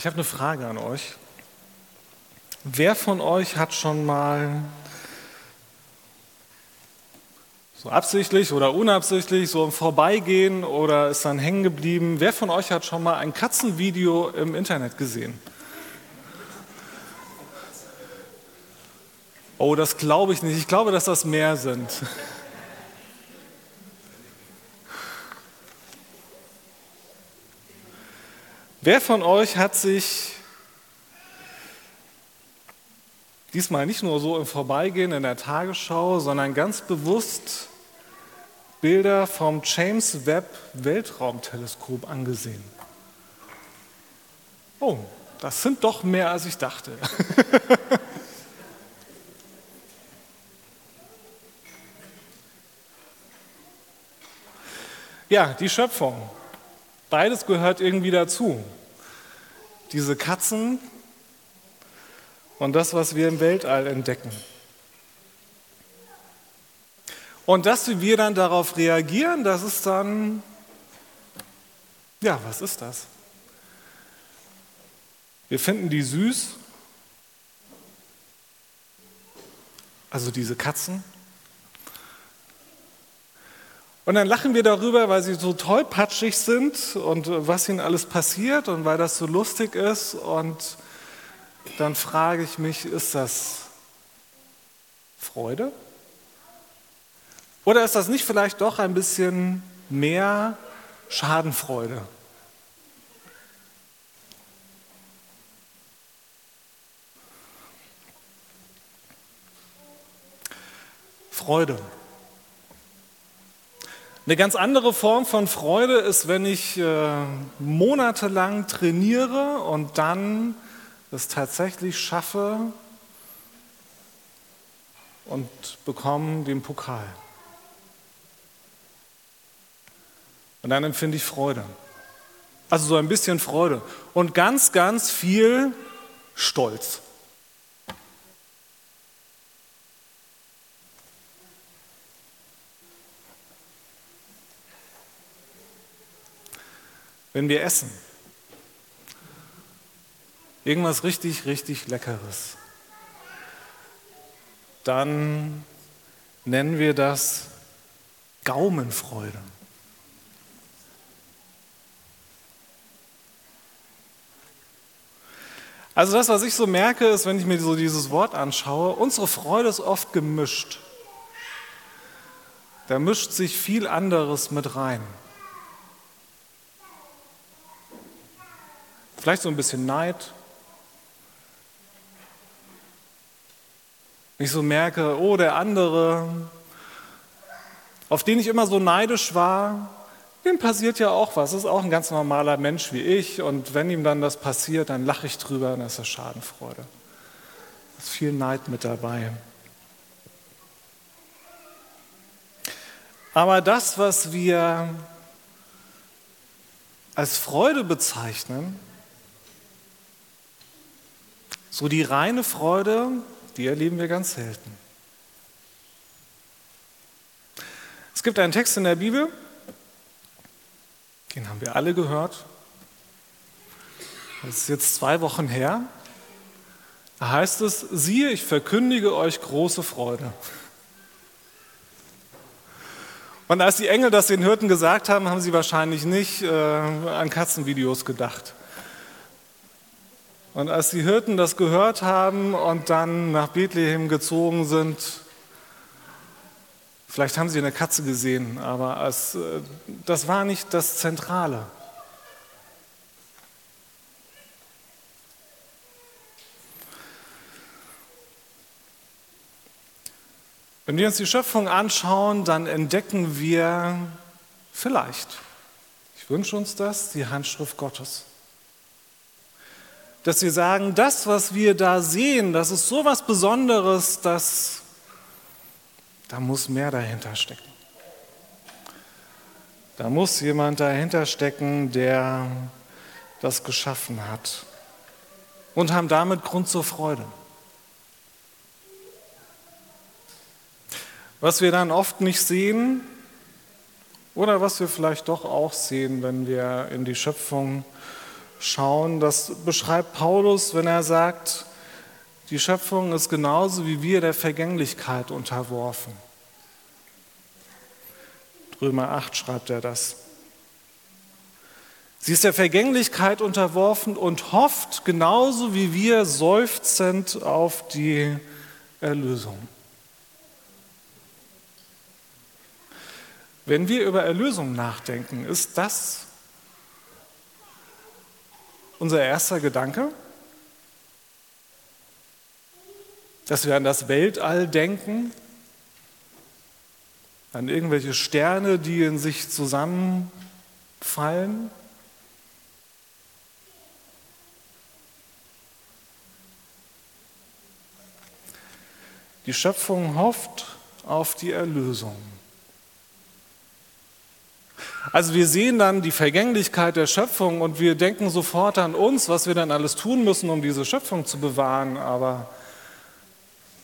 Ich habe eine Frage an euch. Wer von euch hat schon mal so absichtlich oder unabsichtlich, so im Vorbeigehen oder ist dann hängen geblieben, wer von euch hat schon mal ein Katzenvideo im Internet gesehen? Oh, das glaube ich nicht. Ich glaube, dass das mehr sind. Wer von euch hat sich diesmal nicht nur so im Vorbeigehen in der Tagesschau, sondern ganz bewusst Bilder vom James Webb Weltraumteleskop angesehen? Oh, das sind doch mehr, als ich dachte. ja, die Schöpfung. Beides gehört irgendwie dazu. Diese Katzen und das, was wir im Weltall entdecken. Und dass wir dann darauf reagieren, das ist dann, ja, was ist das? Wir finden die süß, also diese Katzen. Und dann lachen wir darüber, weil sie so tollpatschig sind und was ihnen alles passiert und weil das so lustig ist. Und dann frage ich mich, ist das Freude? Oder ist das nicht vielleicht doch ein bisschen mehr Schadenfreude? Freude. Eine ganz andere Form von Freude ist, wenn ich äh, monatelang trainiere und dann es tatsächlich schaffe und bekomme den Pokal. Und dann empfinde ich Freude. Also so ein bisschen Freude und ganz, ganz viel Stolz. Wenn wir essen. Irgendwas richtig, richtig Leckeres. Dann nennen wir das Gaumenfreude. Also das, was ich so merke, ist, wenn ich mir so dieses Wort anschaue, unsere Freude ist oft gemischt. Da mischt sich viel anderes mit rein. Vielleicht so ein bisschen Neid. Ich so merke, oh, der andere, auf den ich immer so neidisch war, dem passiert ja auch was. Das ist auch ein ganz normaler Mensch wie ich. Und wenn ihm dann das passiert, dann lache ich drüber und das ist Schadenfreude. Da ist viel Neid mit dabei. Aber das, was wir als Freude bezeichnen, so die reine Freude, die erleben wir ganz selten. Es gibt einen Text in der Bibel, den haben wir alle gehört. Das ist jetzt zwei Wochen her. Da heißt es, siehe, ich verkündige euch große Freude. Und als die Engel das den Hirten gesagt haben, haben sie wahrscheinlich nicht äh, an Katzenvideos gedacht. Und als die Hirten das gehört haben und dann nach Bethlehem gezogen sind, vielleicht haben sie eine Katze gesehen, aber es, äh, das war nicht das Zentrale. Wenn wir uns die Schöpfung anschauen, dann entdecken wir vielleicht, ich wünsche uns das, die Handschrift Gottes dass wir sagen, das, was wir da sehen, das ist so was Besonderes, dass da muss mehr dahinter stecken. Da muss jemand dahinter stecken, der das geschaffen hat und haben damit Grund zur Freude. Was wir dann oft nicht sehen oder was wir vielleicht doch auch sehen, wenn wir in die Schöpfung schauen, das beschreibt Paulus, wenn er sagt, die Schöpfung ist genauso wie wir der Vergänglichkeit unterworfen. Römer 8 schreibt er das. Sie ist der Vergänglichkeit unterworfen und hofft genauso wie wir seufzend auf die Erlösung. Wenn wir über Erlösung nachdenken, ist das unser erster Gedanke? Dass wir an das Weltall denken, an irgendwelche Sterne, die in sich zusammenfallen? Die Schöpfung hofft auf die Erlösung. Also wir sehen dann die Vergänglichkeit der Schöpfung und wir denken sofort an uns, was wir dann alles tun müssen, um diese Schöpfung zu bewahren. Aber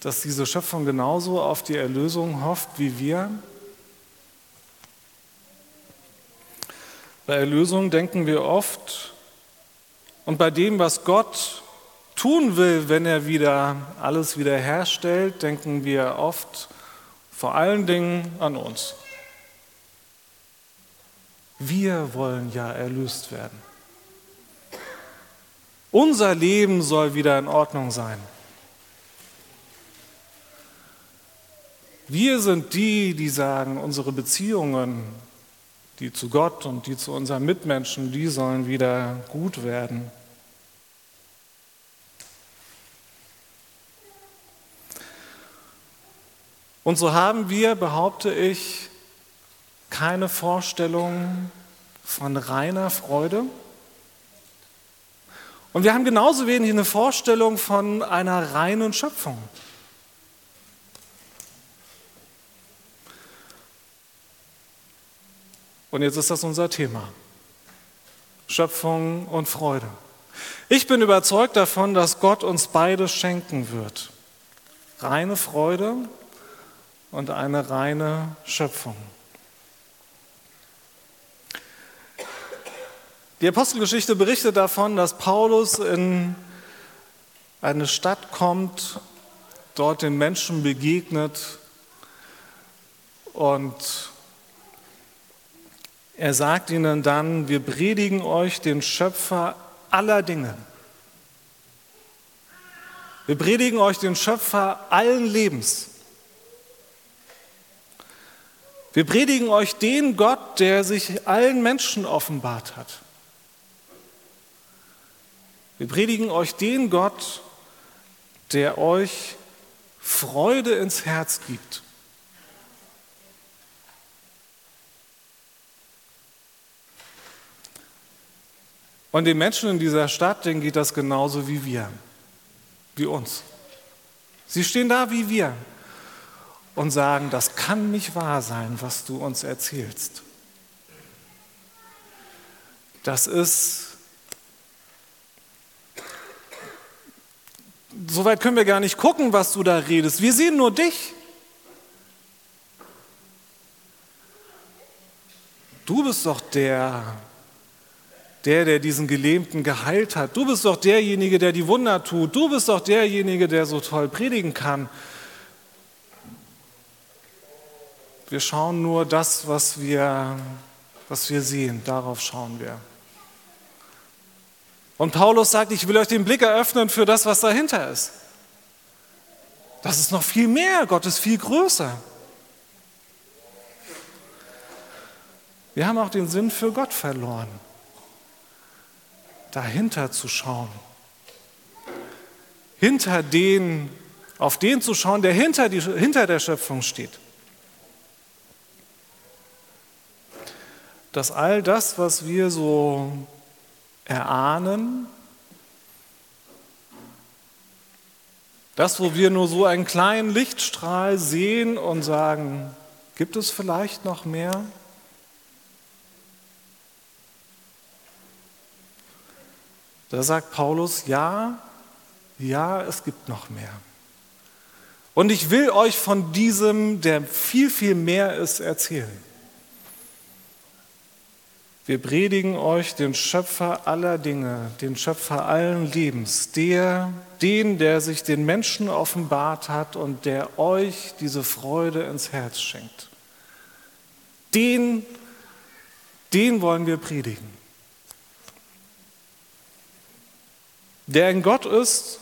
dass diese Schöpfung genauso auf die Erlösung hofft wie wir. Bei Erlösung denken wir oft und bei dem, was Gott tun will, wenn er wieder alles wiederherstellt, denken wir oft vor allen Dingen an uns. Wir wollen ja erlöst werden. Unser Leben soll wieder in Ordnung sein. Wir sind die, die sagen, unsere Beziehungen, die zu Gott und die zu unseren Mitmenschen, die sollen wieder gut werden. Und so haben wir, behaupte ich, keine Vorstellung von reiner Freude. Und wir haben genauso wenig eine Vorstellung von einer reinen Schöpfung. Und jetzt ist das unser Thema. Schöpfung und Freude. Ich bin überzeugt davon, dass Gott uns beides schenken wird. Reine Freude und eine reine Schöpfung. Die Apostelgeschichte berichtet davon, dass Paulus in eine Stadt kommt, dort den Menschen begegnet und er sagt ihnen dann, wir predigen euch den Schöpfer aller Dinge. Wir predigen euch den Schöpfer allen Lebens. Wir predigen euch den Gott, der sich allen Menschen offenbart hat. Wir predigen euch den Gott, der euch Freude ins Herz gibt. Und den Menschen in dieser Stadt, denen geht das genauso wie wir, wie uns. Sie stehen da wie wir und sagen, das kann nicht wahr sein, was du uns erzählst. Das ist, so weit können wir gar nicht gucken, was du da redest. Wir sehen nur dich. Du bist doch der, der, der diesen Gelähmten geheilt hat. Du bist doch derjenige, der die Wunder tut. Du bist doch derjenige, der so toll predigen kann. Wir schauen nur das, was wir, was wir sehen, darauf schauen wir. Und Paulus sagt, ich will euch den Blick eröffnen für das, was dahinter ist. Das ist noch viel mehr, Gott ist viel größer. Wir haben auch den Sinn für Gott verloren, dahinter zu schauen, hinter den, auf den zu schauen, der hinter, die, hinter der Schöpfung steht. dass all das, was wir so erahnen, das, wo wir nur so einen kleinen Lichtstrahl sehen und sagen, gibt es vielleicht noch mehr? Da sagt Paulus, ja, ja, es gibt noch mehr. Und ich will euch von diesem, der viel, viel mehr ist, erzählen. Wir predigen euch den Schöpfer aller Dinge, den Schöpfer allen Lebens, der, den, der sich den Menschen offenbart hat und der euch diese Freude ins Herz schenkt. Den, den wollen wir predigen. Der in Gott ist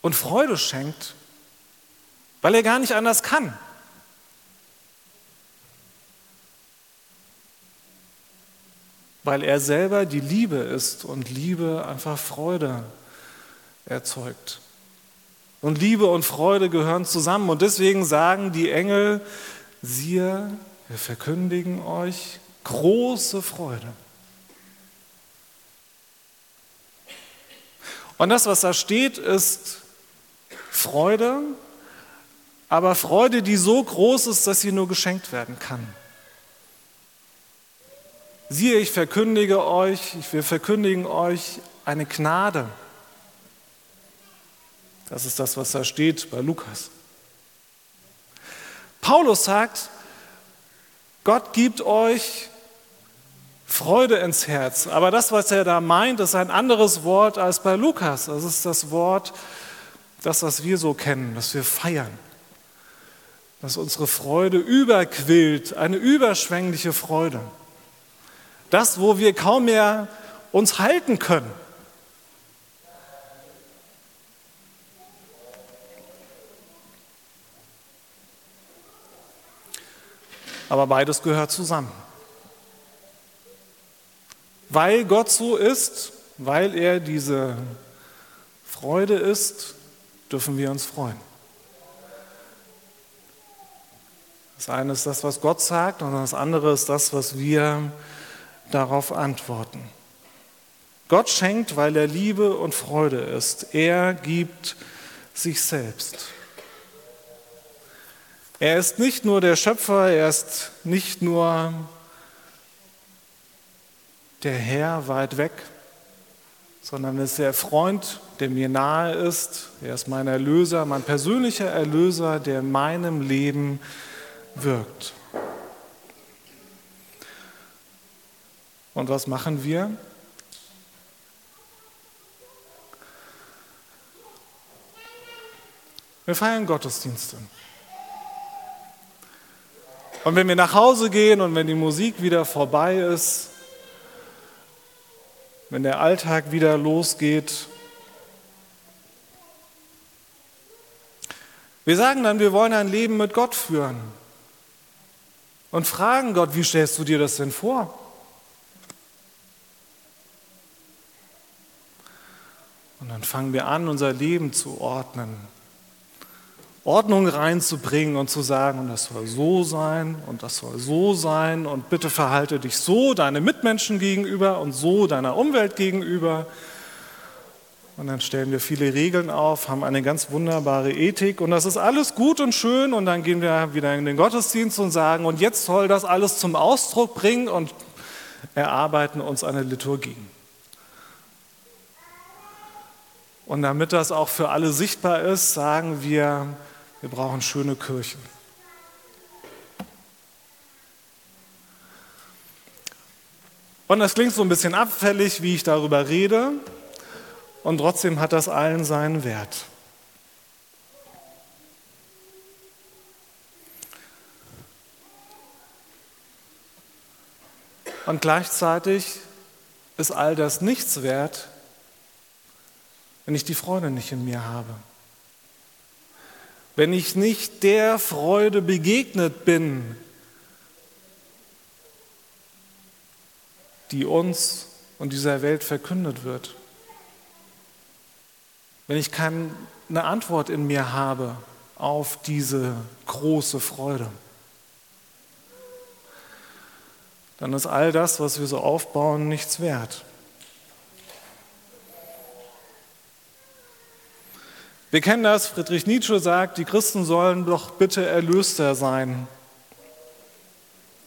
und Freude schenkt, weil er gar nicht anders kann. Weil er selber die Liebe ist und Liebe einfach Freude erzeugt. Und Liebe und Freude gehören zusammen und deswegen sagen die Engel, siehe, wir verkündigen euch große Freude. Und das, was da steht, ist Freude, aber Freude, die so groß ist, dass sie nur geschenkt werden kann. Siehe, ich verkündige euch, wir verkündigen euch eine Gnade. Das ist das, was da steht bei Lukas. Paulus sagt, Gott gibt euch Freude ins Herz. Aber das, was er da meint, ist ein anderes Wort als bei Lukas. Das ist das Wort, das, was wir so kennen, das wir feiern. Dass unsere Freude überquillt, eine überschwängliche Freude. Das, wo wir kaum mehr uns halten können. Aber beides gehört zusammen. Weil Gott so ist, weil er diese Freude ist, dürfen wir uns freuen. Das eine ist das, was Gott sagt, und das andere ist das, was wir darauf antworten. Gott schenkt, weil er Liebe und Freude ist. Er gibt sich selbst. Er ist nicht nur der Schöpfer, er ist nicht nur der Herr weit weg, sondern er ist der Freund, der mir nahe ist. Er ist mein Erlöser, mein persönlicher Erlöser, der in meinem Leben wirkt. Und was machen wir? Wir feiern Gottesdienste. Und wenn wir nach Hause gehen und wenn die Musik wieder vorbei ist, wenn der Alltag wieder losgeht, wir sagen dann, wir wollen ein Leben mit Gott führen und fragen Gott, wie stellst du dir das denn vor? Dann fangen wir an, unser Leben zu ordnen. Ordnung reinzubringen und zu sagen, und das soll so sein und das soll so sein und bitte verhalte dich so deine Mitmenschen gegenüber und so deiner Umwelt gegenüber. Und dann stellen wir viele Regeln auf, haben eine ganz wunderbare Ethik und das ist alles gut und schön und dann gehen wir wieder in den Gottesdienst und sagen, und jetzt soll das alles zum Ausdruck bringen und erarbeiten uns eine Liturgie. Und damit das auch für alle sichtbar ist, sagen wir, wir brauchen schöne Kirchen. Und das klingt so ein bisschen abfällig, wie ich darüber rede, und trotzdem hat das allen seinen Wert. Und gleichzeitig ist all das nichts wert, wenn ich die Freude nicht in mir habe. Wenn ich nicht der Freude begegnet bin, die uns und dieser Welt verkündet wird. Wenn ich keine Antwort in mir habe auf diese große Freude, dann ist all das, was wir so aufbauen, nichts wert. Wir kennen das, Friedrich Nietzsche sagt, die Christen sollen doch bitte Erlöster sein.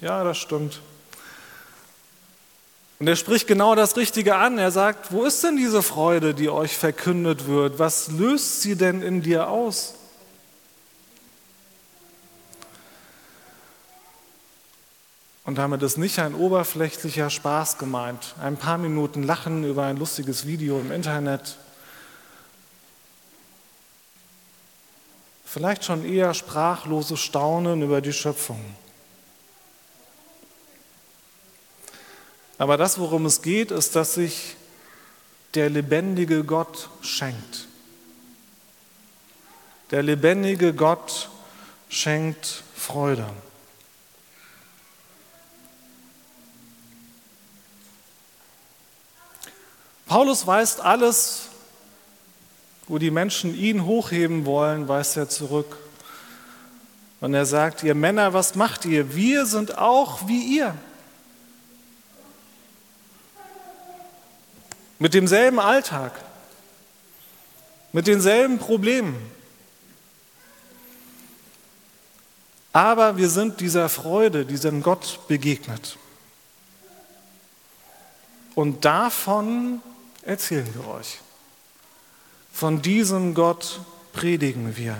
Ja, das stimmt. Und er spricht genau das Richtige an. Er sagt, wo ist denn diese Freude, die euch verkündet wird? Was löst sie denn in dir aus? Und damit ist nicht ein oberflächlicher Spaß gemeint, ein paar Minuten Lachen über ein lustiges Video im Internet. Vielleicht schon eher sprachloses Staunen über die Schöpfung. Aber das, worum es geht, ist, dass sich der lebendige Gott schenkt. Der lebendige Gott schenkt Freude. Paulus weist alles, wo die Menschen ihn hochheben wollen, weist er zurück. Und er sagt, ihr Männer, was macht ihr? Wir sind auch wie ihr. Mit demselben Alltag, mit denselben Problemen. Aber wir sind dieser Freude, diesem Gott begegnet. Und davon erzählen wir euch. Von diesem Gott predigen wir.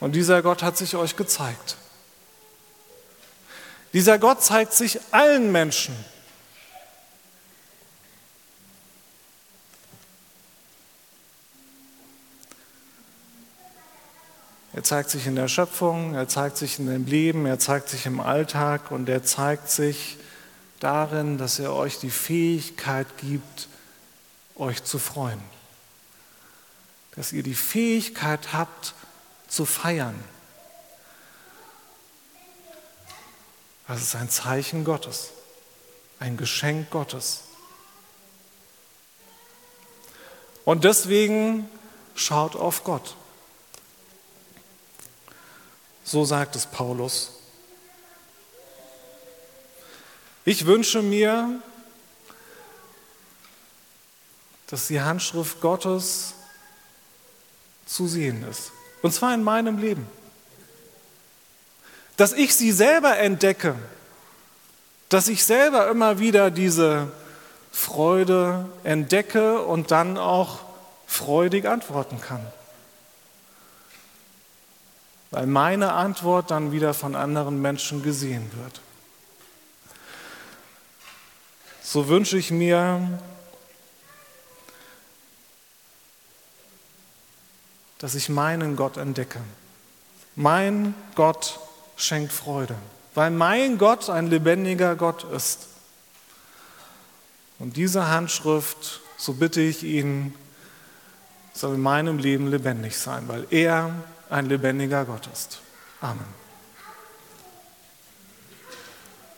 Und dieser Gott hat sich euch gezeigt. Dieser Gott zeigt sich allen Menschen. Er zeigt sich in der Schöpfung, er zeigt sich in dem Leben, er zeigt sich im Alltag und er zeigt sich darin, dass er euch die Fähigkeit gibt, euch zu freuen. Dass ihr die Fähigkeit habt, zu feiern. Das ist ein Zeichen Gottes, ein Geschenk Gottes. Und deswegen schaut auf Gott. So sagt es Paulus. Ich wünsche mir, dass die Handschrift Gottes zu sehen ist. Und zwar in meinem Leben. Dass ich sie selber entdecke. Dass ich selber immer wieder diese Freude entdecke und dann auch freudig antworten kann. Weil meine Antwort dann wieder von anderen Menschen gesehen wird. So wünsche ich mir, dass ich meinen Gott entdecke. Mein Gott schenkt Freude, weil mein Gott ein lebendiger Gott ist. Und diese Handschrift, so bitte ich ihn, soll in meinem Leben lebendig sein, weil er ein lebendiger Gott ist. Amen.